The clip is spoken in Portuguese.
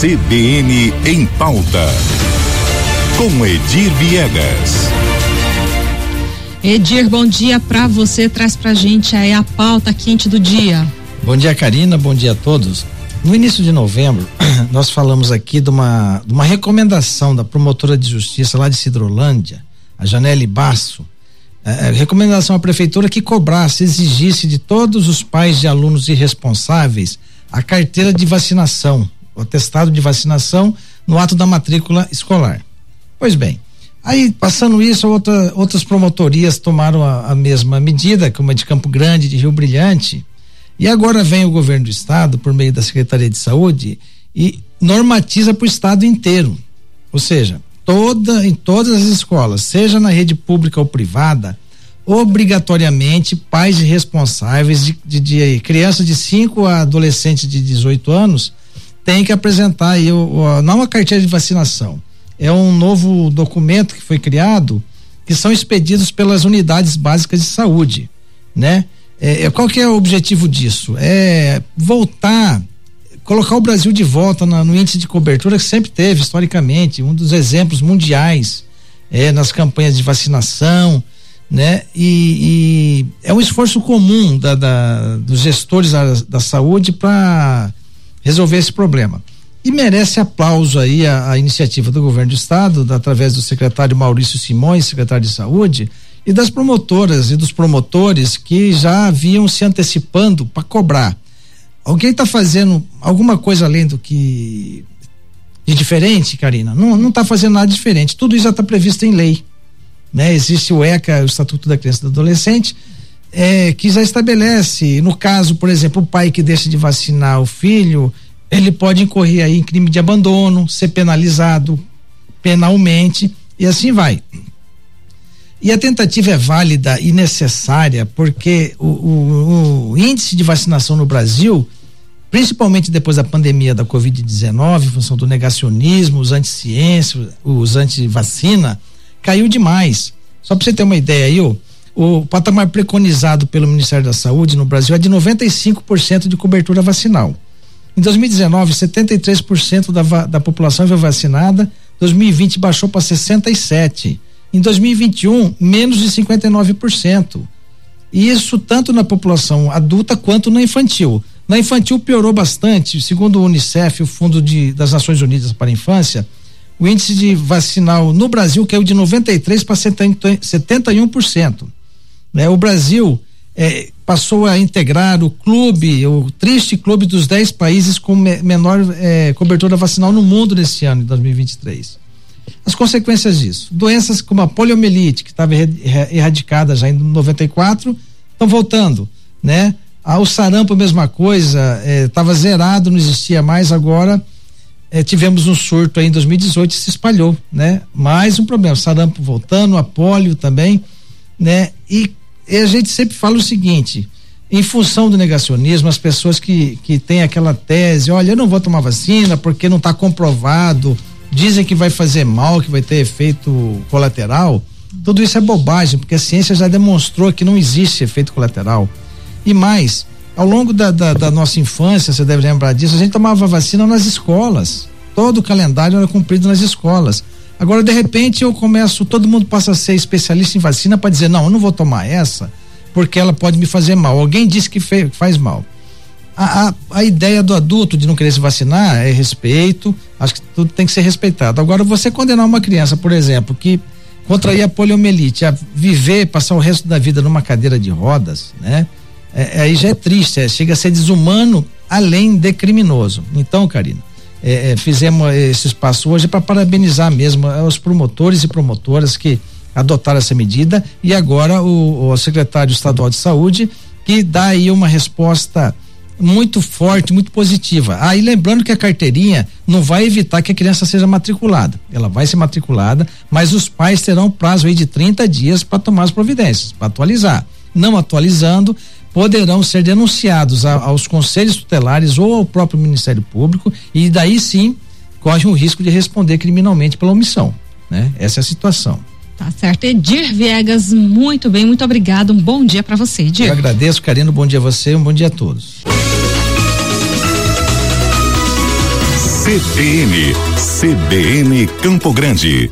CBN em pauta. Com Edir Viegas. Edir, bom dia para você. Traz pra gente aí a pauta quente do dia. Bom dia, Karina. Bom dia a todos. No início de novembro, nós falamos aqui de uma, de uma recomendação da promotora de justiça lá de Cidrolândia, a Janelle Basso. É, é recomendação à prefeitura que cobrasse, exigisse de todos os pais de alunos irresponsáveis a carteira de vacinação, o atestado de vacinação no ato da matrícula escolar. Pois bem, aí passando isso, outra, outras promotorias tomaram a, a mesma medida, como a de Campo Grande, de Rio Brilhante, e agora vem o governo do estado, por meio da Secretaria de Saúde, e normatiza para o estado inteiro. Ou seja, toda, em todas as escolas, seja na rede pública ou privada, obrigatoriamente pais responsáveis de, de, de crianças de 5 a adolescentes de 18 anos têm que apresentar aí não a carteira de vacinação. É um novo documento que foi criado que são expedidos pelas unidades básicas de saúde, né? É, é, qual que é o objetivo disso? É voltar, colocar o Brasil de volta no índice de cobertura que sempre teve, historicamente, um dos exemplos mundiais é, nas campanhas de vacinação, né? E, e é um esforço comum da, da dos gestores da, da saúde para resolver esse problema. E merece aplauso aí a, a iniciativa do governo do estado, da, através do secretário Maurício Simões, secretário de saúde, e das promotoras e dos promotores que já haviam se antecipando para cobrar. Alguém está fazendo alguma coisa além do que de diferente, Karina? Não, não está fazendo nada diferente. Tudo isso já está previsto em lei. Né? Existe o ECA, o Estatuto da Criança e do Adolescente, é, que já estabelece, no caso, por exemplo, o pai que deixa de vacinar o filho, ele pode incorrer aí em crime de abandono, ser penalizado penalmente e assim vai. E a tentativa é válida e necessária porque o, o, o índice de vacinação no Brasil, principalmente depois da pandemia da Covid-19, em função do negacionismo, os anti-ciência, os anti-vacina, caiu demais. Só para você ter uma ideia aí, ó, o patamar preconizado pelo Ministério da Saúde no Brasil é de 95% de cobertura vacinal. Em 2019, 73% da, da população foi vacinada, 2020 baixou para 67%. Em 2021, menos de 59%. E isso tanto na população adulta quanto na infantil. Na infantil piorou bastante, segundo o Unicef, o Fundo de, das Nações Unidas para a Infância, o índice de vacinal no Brasil caiu de 93 para 71%. Né? O Brasil é, passou a integrar o clube, o triste clube dos 10 países com me, menor é, cobertura vacinal no mundo nesse ano, em 2023. As consequências disso: doenças como a poliomielite, que estava erradicada já em 94, estão voltando, né? O sarampo, mesma coisa, estava eh, zerado, não existia mais, agora eh, tivemos um surto aí em 2018 e se espalhou, né? Mais um problema, sarampo voltando, a polio também, né? E, e a gente sempre fala o seguinte, em função do negacionismo, as pessoas que, que têm aquela tese, olha, eu não vou tomar vacina porque não está comprovado, dizem que vai fazer mal, que vai ter efeito colateral, tudo isso é bobagem, porque a ciência já demonstrou que não existe efeito colateral. E mais, ao longo da, da, da nossa infância, você deve lembrar disso, a gente tomava vacina nas escolas. Todo o calendário era cumprido nas escolas. Agora, de repente, eu começo, todo mundo passa a ser especialista em vacina para dizer, não, eu não vou tomar essa, porque ela pode me fazer mal. Alguém disse que faz mal a, a, a, ideia do adulto de não querer se vacinar é respeito, acho que tudo tem que ser respeitado. Agora, você condenar uma criança, por exemplo, que contrair a poliomielite, a viver, passar o resto da vida numa cadeira de rodas, né? É, aí já é triste, é, chega a ser desumano, além de criminoso. Então, Karina, é fizemos esse espaço hoje para parabenizar mesmo os promotores e promotoras que adotaram essa medida e agora o, o secretário estadual de saúde que dá aí uma resposta muito forte, muito positiva. Aí ah, lembrando que a carteirinha não vai evitar que a criança seja matriculada. Ela vai ser matriculada, mas os pais terão prazo aí de 30 dias para tomar as providências, para atualizar. Não atualizando, poderão ser denunciados a, aos conselhos tutelares ou ao próprio Ministério Público e daí sim corre o risco de responder criminalmente pela omissão, né? Essa é a situação. Tá certo. Edir Viegas, muito bem, muito obrigado. Um bom dia para você, Edir. Eu agradeço, Karina. Um bom dia a você, um bom dia a todos. CBN, CBN Campo Grande.